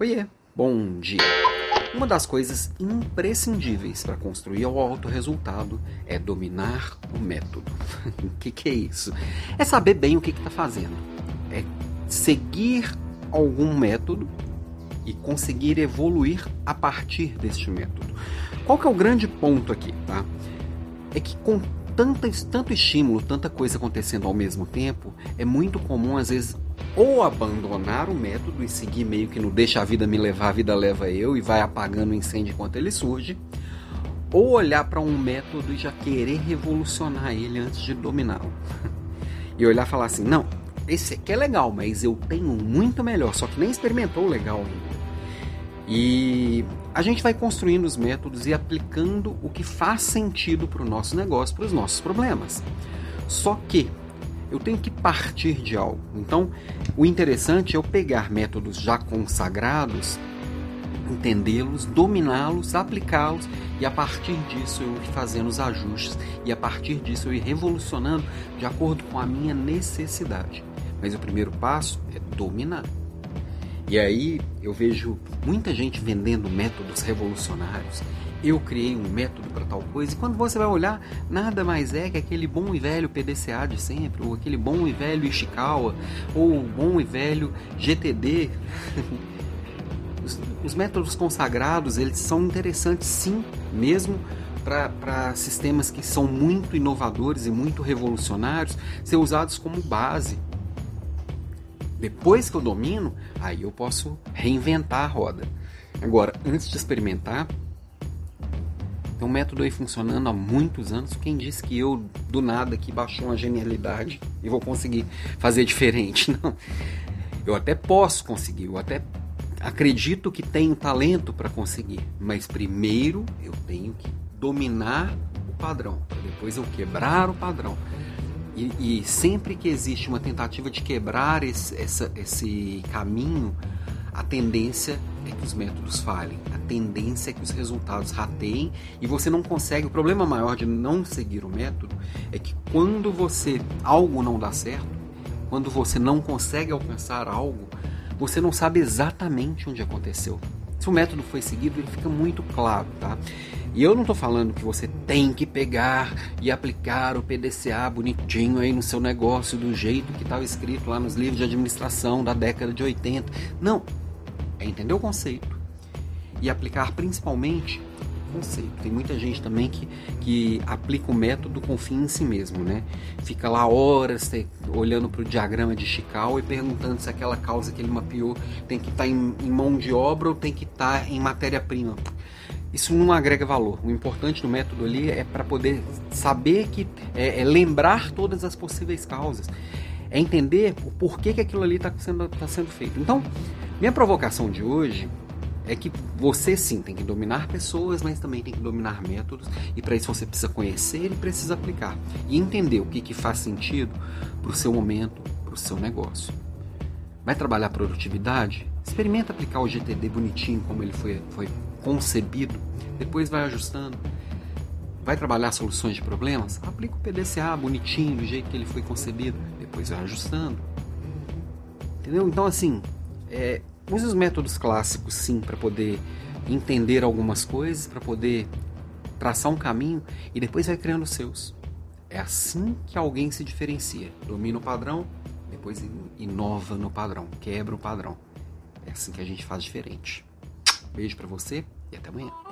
Oiê, bom dia. Uma das coisas imprescindíveis para construir o alto resultado é dominar o método. o que, que, é isso? É saber bem o que está fazendo. É seguir algum método e conseguir evoluir a partir deste método. Qual que é o grande ponto aqui, tá? É que com tanta, tanto estímulo, tanta coisa acontecendo ao mesmo tempo, é muito comum às vezes ou abandonar o método e seguir meio que não deixa a vida me levar, a vida leva eu e vai apagando o incêndio enquanto ele surge, ou olhar para um método e já querer revolucionar ele antes de dominá-lo. e olhar e falar assim: não, esse aqui é legal, mas eu tenho muito melhor, só que nem experimentou o legal ainda. E a gente vai construindo os métodos e aplicando o que faz sentido para o nosso negócio, para os nossos problemas. Só que eu tenho que partir de algo. Então, o interessante é eu pegar métodos já consagrados, entendê-los, dominá-los, aplicá-los e a partir disso eu ir fazendo os ajustes e a partir disso eu ir revolucionando de acordo com a minha necessidade. Mas o primeiro passo é dominar. E aí eu vejo muita gente vendendo métodos revolucionários eu criei um método para tal coisa, e quando você vai olhar, nada mais é que aquele bom e velho PDCA de sempre, ou aquele bom e velho Ishikawa, ou o bom e velho GTD. os, os métodos consagrados, eles são interessantes sim, mesmo para sistemas que são muito inovadores e muito revolucionários, ser usados como base. Depois que eu domino, aí eu posso reinventar a roda. Agora, antes de experimentar, tem um método aí funcionando há muitos anos. Quem disse que eu, do nada, que baixou uma genialidade e vou conseguir fazer diferente? Não. Eu até posso conseguir, eu até acredito que tenho talento para conseguir, mas primeiro eu tenho que dominar o padrão, para depois eu quebrar o padrão. E, e, sempre que existe uma tentativa de quebrar esse, essa, esse caminho, a tendência é que os métodos falhem, a tendência é que os resultados rateiem e você não consegue. O problema maior de não seguir o método é que quando você algo não dá certo, quando você não consegue alcançar algo, você não sabe exatamente onde aconteceu. Se o método foi seguido, ele fica muito claro, tá? E eu não estou falando que você tem que pegar e aplicar o PDCA bonitinho aí no seu negócio do jeito que estava escrito lá nos livros de administração da década de 80. Não, é entender o conceito e aplicar principalmente conceito. Tem muita gente também que, que aplica o método com fim em si mesmo, né? Fica lá horas olhando para o diagrama de Chicago e perguntando se aquela causa que ele mapeou tem que estar tá em, em mão de obra ou tem que estar tá em matéria-prima. Isso não agrega valor. O importante do método ali é para poder saber que é, é lembrar todas as possíveis causas é entender o porquê que aquilo ali está sendo, tá sendo feito. Então, minha provocação de hoje é que você sim tem que dominar pessoas, mas também tem que dominar métodos, e para isso você precisa conhecer e precisa aplicar. E entender o que, que faz sentido para o seu momento, para o seu negócio. Vai trabalhar produtividade? Experimenta aplicar o GTD bonitinho como ele foi, foi concebido, depois vai ajustando. Vai trabalhar soluções de problemas? Aplica o PDCA bonitinho, do jeito que ele foi concebido, depois vai ajustando. Entendeu? Então, assim, é, use os métodos clássicos, sim, para poder entender algumas coisas, para poder traçar um caminho e depois vai criando os seus. É assim que alguém se diferencia. Domina o padrão, depois inova no padrão, quebra o padrão. É assim que a gente faz diferente. Beijo para você e até amanhã.